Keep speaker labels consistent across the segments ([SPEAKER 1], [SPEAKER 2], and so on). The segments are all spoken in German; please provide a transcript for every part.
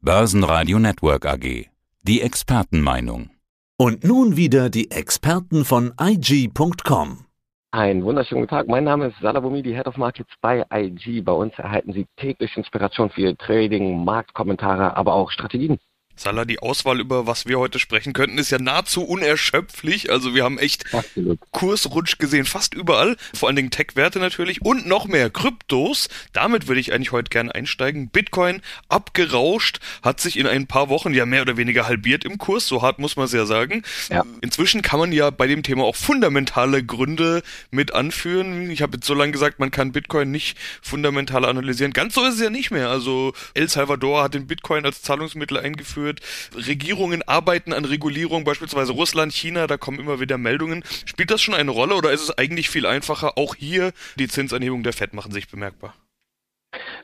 [SPEAKER 1] Börsenradio Network AG. Die Expertenmeinung.
[SPEAKER 2] Und nun wieder die Experten von IG.com.
[SPEAKER 3] Einen wunderschönen guten Tag. Mein Name ist Salabumi, die Head of Markets bei IG. Bei uns erhalten Sie täglich Inspiration für Ihr Trading, Marktkommentare, aber auch Strategien.
[SPEAKER 4] Salah, die Auswahl, über was wir heute sprechen könnten, ist ja nahezu unerschöpflich. Also wir haben echt Absolut. Kursrutsch gesehen, fast überall. Vor allen Dingen Tech-Werte natürlich und noch mehr Kryptos. Damit würde ich eigentlich heute gerne einsteigen. Bitcoin abgerauscht, hat sich in ein paar Wochen ja mehr oder weniger halbiert im Kurs. So hart muss man es ja sagen. Ja. Inzwischen kann man ja bei dem Thema auch fundamentale Gründe mit anführen. Ich habe jetzt so lange gesagt, man kann Bitcoin nicht fundamental analysieren. Ganz so ist es ja nicht mehr. Also El Salvador hat den Bitcoin als Zahlungsmittel eingeführt wird. Regierungen arbeiten an Regulierung, beispielsweise Russland, China, da kommen immer wieder Meldungen. Spielt das schon eine Rolle oder ist es eigentlich viel einfacher? Auch hier die Zinsanhebungen der FED machen sich bemerkbar.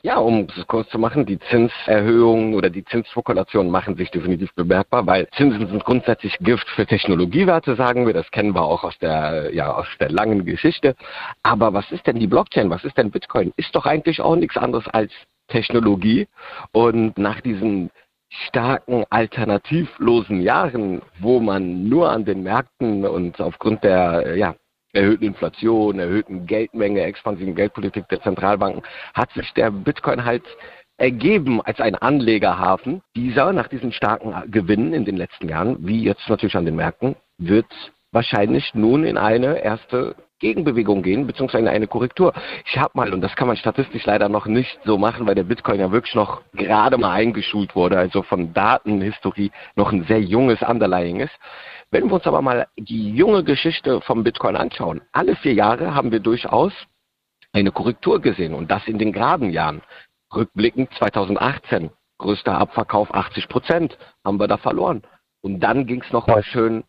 [SPEAKER 3] Ja, um es kurz zu machen, die Zinserhöhungen oder die Zinsspekulationen machen sich definitiv bemerkbar, weil Zinsen sind grundsätzlich Gift für Technologiewerte, sagen wir. Das kennen wir auch aus der, ja, aus der langen Geschichte. Aber was ist denn die Blockchain? Was ist denn Bitcoin? Ist doch eigentlich auch nichts anderes als Technologie. Und nach diesen starken alternativlosen Jahren, wo man nur an den Märkten und aufgrund der ja, erhöhten Inflation, erhöhten Geldmenge, expansiven Geldpolitik der Zentralbanken, hat sich der Bitcoin halt ergeben als ein Anlegerhafen. Dieser, nach diesen starken Gewinnen in den letzten Jahren, wie jetzt natürlich an den Märkten, wird wahrscheinlich nun in eine erste Gegenbewegung gehen, beziehungsweise in eine Korrektur. Ich habe mal, und das kann man statistisch leider noch nicht so machen, weil der Bitcoin ja wirklich noch gerade mal eingeschult wurde, also von Datenhistorie noch ein sehr junges Underlying ist. Wenn wir uns aber mal die junge Geschichte vom Bitcoin anschauen, alle vier Jahre haben wir durchaus eine Korrektur gesehen und das in den geraden Jahren. Rückblickend 2018, größter Abverkauf 80 Prozent, haben wir da verloren. Und dann ging es nochmal schön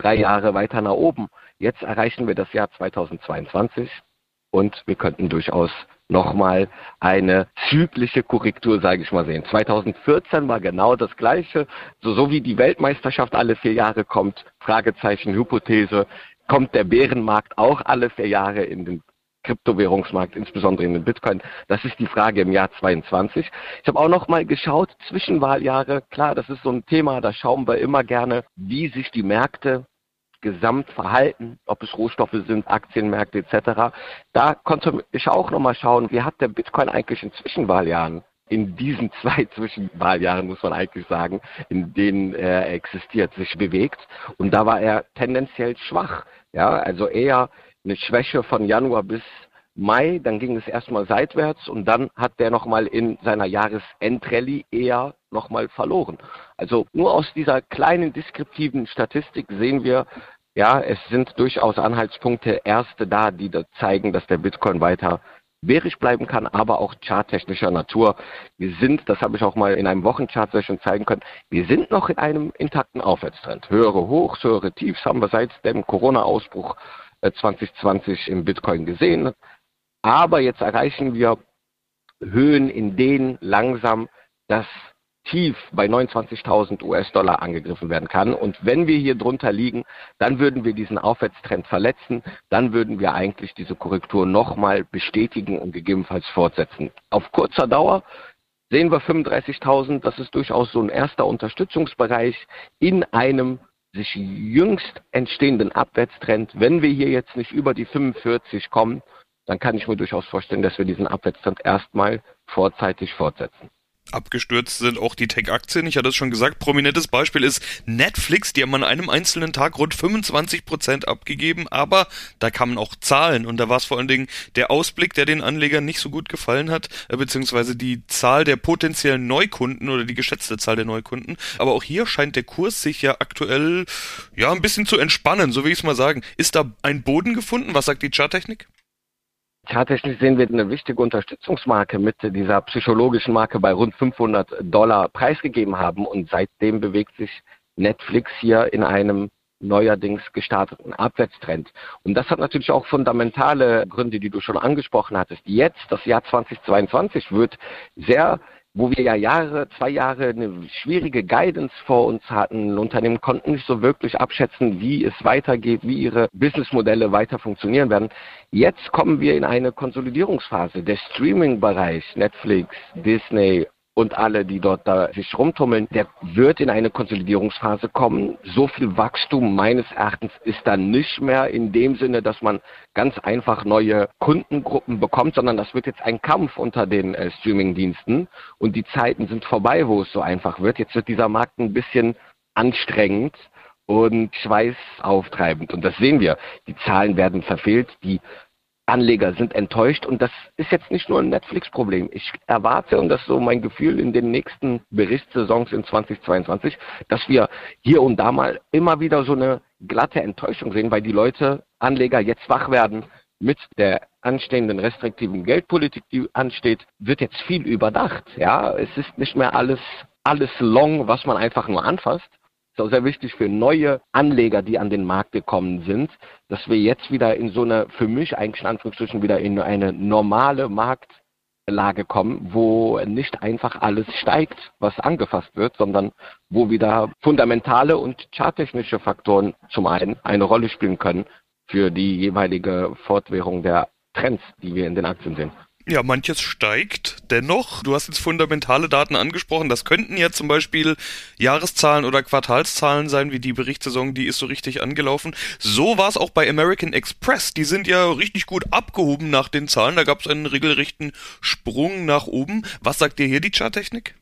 [SPEAKER 3] drei Jahre weiter nach oben. Jetzt erreichen wir das Jahr 2022 und wir könnten durchaus nochmal eine zyklische Korrektur, sage ich mal, sehen. 2014 war genau das Gleiche. So, so wie die Weltmeisterschaft alle vier Jahre kommt, Fragezeichen, Hypothese, kommt der Bärenmarkt auch alle vier Jahre in den Kryptowährungsmarkt, insbesondere in den Bitcoin. Das ist die Frage im Jahr 22. Ich habe auch noch mal geschaut, Zwischenwahljahre, klar, das ist so ein Thema, da schauen wir immer gerne, wie sich die Märkte Gesamtverhalten, ob es Rohstoffe sind, Aktienmärkte etc. Da konnte ich auch nochmal schauen, wie hat der Bitcoin eigentlich in Zwischenwahljahren, in diesen zwei Zwischenwahljahren muss man eigentlich sagen, in denen er existiert, sich bewegt. Und da war er tendenziell schwach. Ja, also eher eine Schwäche von Januar bis Mai, dann ging es erstmal seitwärts und dann hat der nochmal in seiner Jahresendrallye eher nochmal verloren. Also nur aus dieser kleinen deskriptiven Statistik sehen wir, ja, es sind durchaus Anhaltspunkte, erste da, die da zeigen, dass der Bitcoin weiter bärisch bleiben kann, aber auch charttechnischer Natur. Wir sind, das habe ich auch mal in einem Wochenchart-Session zeigen können, wir sind noch in einem intakten Aufwärtstrend. Höhere Hochs, höhere Tiefs haben wir seit dem Corona-Ausbruch 2020 äh, im Bitcoin gesehen. Aber jetzt erreichen wir Höhen, in denen langsam das Tief bei 29.000 US-Dollar angegriffen werden kann. Und wenn wir hier drunter liegen, dann würden wir diesen Aufwärtstrend verletzen. Dann würden wir eigentlich diese Korrektur nochmal bestätigen und gegebenenfalls fortsetzen. Auf kurzer Dauer sehen wir 35.000. Das ist durchaus so ein erster Unterstützungsbereich in einem sich jüngst entstehenden Abwärtstrend. Wenn wir hier jetzt nicht über die 45 kommen, dann kann ich mir durchaus vorstellen, dass wir diesen Abwärtstrend erstmal vorzeitig fortsetzen.
[SPEAKER 4] Abgestürzt sind auch die Tech-Aktien. Ich hatte es schon gesagt. Prominentes Beispiel ist Netflix. Die haben an einem einzelnen Tag rund 25 Prozent abgegeben. Aber da kamen auch Zahlen. Und da war es vor allen Dingen der Ausblick, der den Anlegern nicht so gut gefallen hat. Äh, beziehungsweise die Zahl der potenziellen Neukunden oder die geschätzte Zahl der Neukunden. Aber auch hier scheint der Kurs sich ja aktuell, ja, ein bisschen zu entspannen. So will ich es mal sagen. Ist da ein Boden gefunden? Was sagt die Charttechnik?
[SPEAKER 3] Tatsächlich sehen wir eine wichtige Unterstützungsmarke mit dieser psychologischen Marke bei rund 500 Dollar preisgegeben haben und seitdem bewegt sich Netflix hier in einem neuerdings gestarteten Abwärtstrend. Und das hat natürlich auch fundamentale Gründe, die du schon angesprochen hattest. Jetzt, das Jahr 2022, wird sehr wo wir ja Jahre, zwei Jahre eine schwierige Guidance vor uns hatten. Unternehmen konnten nicht so wirklich abschätzen, wie es weitergeht, wie ihre Businessmodelle weiter funktionieren werden. Jetzt kommen wir in eine Konsolidierungsphase. Der Streaming-Bereich, Netflix, Disney, und alle, die dort da sich rumtummeln, der wird in eine Konsolidierungsphase kommen. So viel Wachstum meines Erachtens ist dann nicht mehr in dem Sinne, dass man ganz einfach neue Kundengruppen bekommt, sondern das wird jetzt ein Kampf unter den äh, Streamingdiensten und die Zeiten sind vorbei, wo es so einfach wird. Jetzt wird dieser Markt ein bisschen anstrengend und schweißauftreibend. Und das sehen wir. Die Zahlen werden verfehlt, die Anleger sind enttäuscht und das ist jetzt nicht nur ein Netflix-Problem. Ich erwarte, und das ist so mein Gefühl in den nächsten Berichtssaisons in 2022, dass wir hier und da mal immer wieder so eine glatte Enttäuschung sehen, weil die Leute, Anleger jetzt wach werden mit der anstehenden restriktiven Geldpolitik, die ansteht, wird jetzt viel überdacht. Ja, es ist nicht mehr alles, alles long, was man einfach nur anfasst, sehr wichtig für neue Anleger, die an den Markt gekommen sind, dass wir jetzt wieder in so eine, für mich eigentlich in Anführungsstrichen wieder in eine normale Marktlage kommen, wo nicht einfach alles steigt, was angefasst wird, sondern wo wieder fundamentale und charttechnische Faktoren zum einen eine Rolle spielen können für die jeweilige Fortwährung der Trends, die wir in den Aktien sehen.
[SPEAKER 4] Ja, manches steigt. Dennoch, du hast jetzt fundamentale Daten angesprochen. Das könnten ja zum Beispiel Jahreszahlen oder Quartalszahlen sein, wie die Berichtssaison, die ist so richtig angelaufen. So war es auch bei American Express. Die sind ja richtig gut abgehoben nach den Zahlen. Da gab es einen regelrechten Sprung nach oben. Was sagt dir hier die Charttechnik?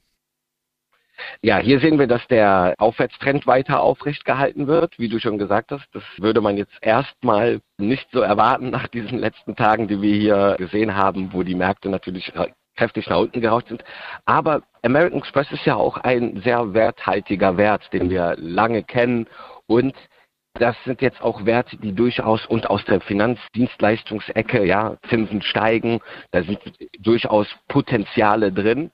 [SPEAKER 3] Ja, hier sehen wir, dass der Aufwärtstrend weiter aufrecht gehalten wird, wie du schon gesagt hast. Das würde man jetzt erstmal nicht so erwarten nach diesen letzten Tagen, die wir hier gesehen haben, wo die Märkte natürlich kräftig nach unten gerauscht sind. Aber American Express ist ja auch ein sehr werthaltiger Wert, den wir lange kennen und das sind jetzt auch Werte, die durchaus und aus der Finanzdienstleistungsecke, ja, Zinsen steigen, da sind durchaus Potenziale drin.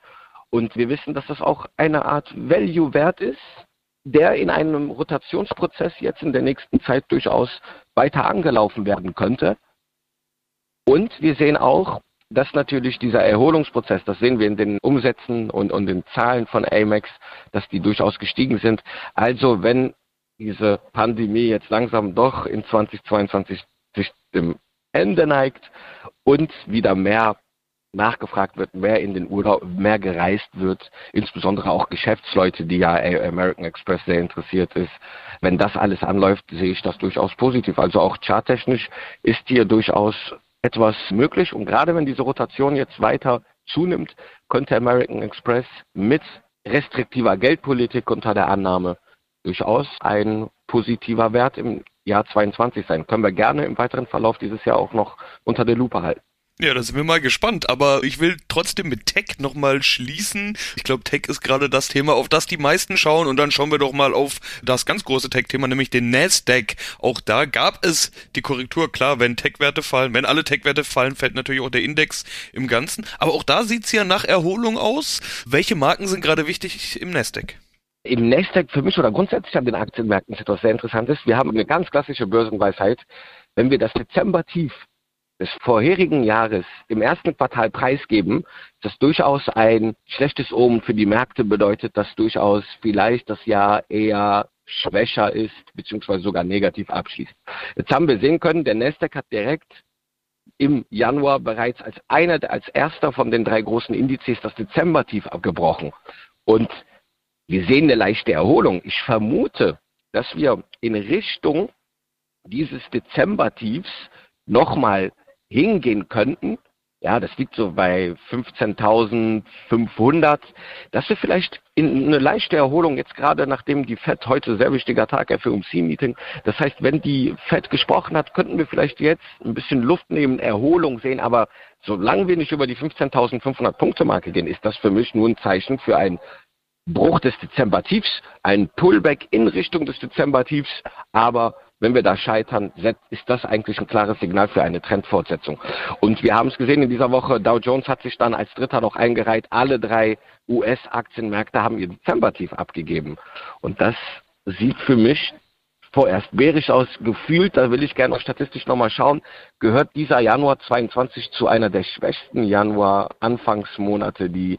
[SPEAKER 3] Und wir wissen, dass das auch eine Art Value-Wert ist, der in einem Rotationsprozess jetzt in der nächsten Zeit durchaus weiter angelaufen werden könnte. Und wir sehen auch, dass natürlich dieser Erholungsprozess, das sehen wir in den Umsätzen und, und den Zahlen von Amex, dass die durchaus gestiegen sind. Also wenn diese Pandemie jetzt langsam doch in 2022 sich dem Ende neigt und wieder mehr nachgefragt wird, mehr in den Urlaub, mehr gereist wird, insbesondere auch Geschäftsleute, die ja American Express sehr interessiert ist. Wenn das alles anläuft, sehe ich das durchaus positiv. Also auch charttechnisch ist hier durchaus etwas möglich und gerade wenn diese Rotation jetzt weiter zunimmt, könnte American Express mit restriktiver Geldpolitik unter der Annahme durchaus ein positiver Wert im Jahr 22 sein. Können wir gerne im weiteren Verlauf dieses Jahr auch noch unter der Lupe halten.
[SPEAKER 4] Ja, da sind wir mal gespannt, aber ich will trotzdem mit Tech nochmal schließen. Ich glaube, Tech ist gerade das Thema, auf das die meisten schauen und dann schauen wir doch mal auf das ganz große Tech-Thema, nämlich den Nasdaq. Auch da gab es die Korrektur, klar, wenn Tech-Werte fallen, wenn alle Tech-Werte fallen, fällt natürlich auch der Index im Ganzen. Aber auch da sieht's ja nach Erholung aus. Welche Marken sind gerade wichtig im Nasdaq?
[SPEAKER 3] Im Nasdaq für mich oder grundsätzlich an den Aktienmärkten ist etwas sehr Interessantes. Wir haben eine ganz klassische Börsenweisheit. Wenn wir das Dezember-Tief des vorherigen Jahres im ersten Quartal preisgeben, das durchaus ein schlechtes Omen für die Märkte bedeutet, dass durchaus vielleicht das Jahr eher schwächer ist, beziehungsweise sogar negativ abschließt. Jetzt haben wir sehen können, der Nasdaq hat direkt im Januar bereits als einer, als erster von den drei großen Indizes das Dezember-Tief abgebrochen. Und wir sehen eine leichte Erholung. Ich vermute, dass wir in Richtung dieses Dezember-Tiefs nochmal hingehen könnten, ja, das liegt so bei 15.500, dass wir vielleicht in eine leichte Erholung jetzt gerade, nachdem die FED heute sehr wichtiger Tag, FOMC-Meeting, das heißt, wenn die FED gesprochen hat, könnten wir vielleicht jetzt ein bisschen Luft nehmen, Erholung sehen, aber solange wir nicht über die 15.500 Punkte Marke gehen, ist das für mich nur ein Zeichen für ein Bruch des Dezember-Tiefs, ein Pullback in Richtung des Dezember-Tiefs, aber wenn wir da scheitern, ist das eigentlich ein klares Signal für eine Trendfortsetzung. Und wir haben es gesehen in dieser Woche, Dow Jones hat sich dann als Dritter noch eingereiht. Alle drei US-Aktienmärkte haben ihr Dezember-Tief abgegeben. Und das sieht für mich vorerst bärisch aus. Gefühlt, da will ich gerne statistisch nochmal schauen, gehört dieser Januar 22 zu einer der schwächsten Januar-Anfangsmonate, die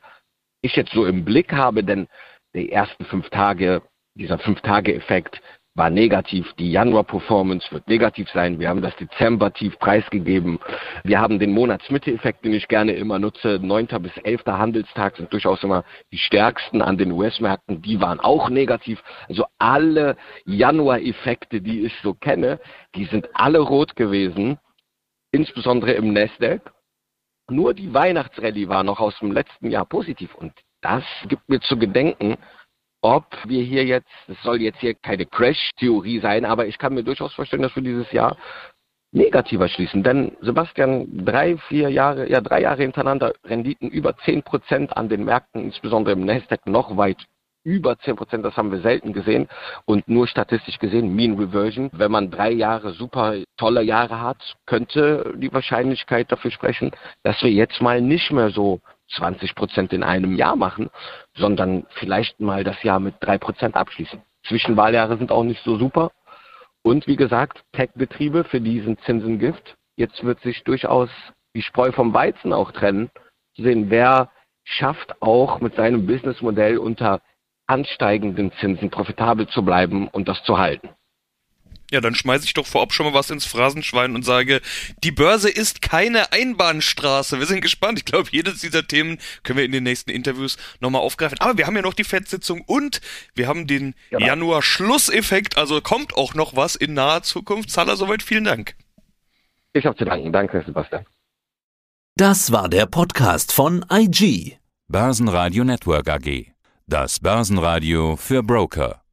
[SPEAKER 3] ich jetzt so im Blick habe, denn die ersten fünf Tage, dieser Fünf-Tage-Effekt, war negativ. Die Januar-Performance wird negativ sein. Wir haben das Dezember-Tief preisgegeben. Wir haben den Monatsmitte-Effekt, den ich gerne immer nutze. 9. bis 11. Handelstag sind durchaus immer die stärksten an den US-Märkten. Die waren auch negativ. Also alle Januar-Effekte, die ich so kenne, die sind alle rot gewesen. Insbesondere im Nasdaq. Nur die Weihnachtsrallye war noch aus dem letzten Jahr positiv. Und das gibt mir zu gedenken, ob wir hier jetzt, es soll jetzt hier keine Crash-Theorie sein, aber ich kann mir durchaus vorstellen, dass wir dieses Jahr negativer schließen. Denn Sebastian, drei, vier Jahre, ja drei Jahre hintereinander Renditen über 10 Prozent an den Märkten, insbesondere im Nasdaq noch weit über 10 Prozent, das haben wir selten gesehen und nur statistisch gesehen, Mean Reversion. Wenn man drei Jahre super tolle Jahre hat, könnte die Wahrscheinlichkeit dafür sprechen, dass wir jetzt mal nicht mehr so 20 Prozent in einem Jahr machen, sondern vielleicht mal das Jahr mit drei Prozent abschließen. Zwischenwahljahre sind auch nicht so super. Und wie gesagt, Tech-Betriebe für diesen Zinsengift. Jetzt wird sich durchaus die Spreu vom Weizen auch trennen. Zu sehen, wer schafft auch mit seinem Businessmodell unter ansteigenden Zinsen profitabel zu bleiben und das zu halten.
[SPEAKER 4] Ja, dann schmeiße ich doch vorab schon mal was ins Phrasenschwein und sage, die Börse ist keine Einbahnstraße. Wir sind gespannt. Ich glaube, jedes dieser Themen können wir in den nächsten Interviews nochmal aufgreifen. Aber wir haben ja noch die Fettsitzung und wir haben den genau. Januar-Schlusseffekt. Also kommt auch noch was in naher Zukunft. Zahler, soweit vielen Dank.
[SPEAKER 3] Ich habe zu danken. Danke, Sebastian.
[SPEAKER 2] Das war der Podcast von IG.
[SPEAKER 1] Börsenradio Network AG. Das Börsenradio für Broker.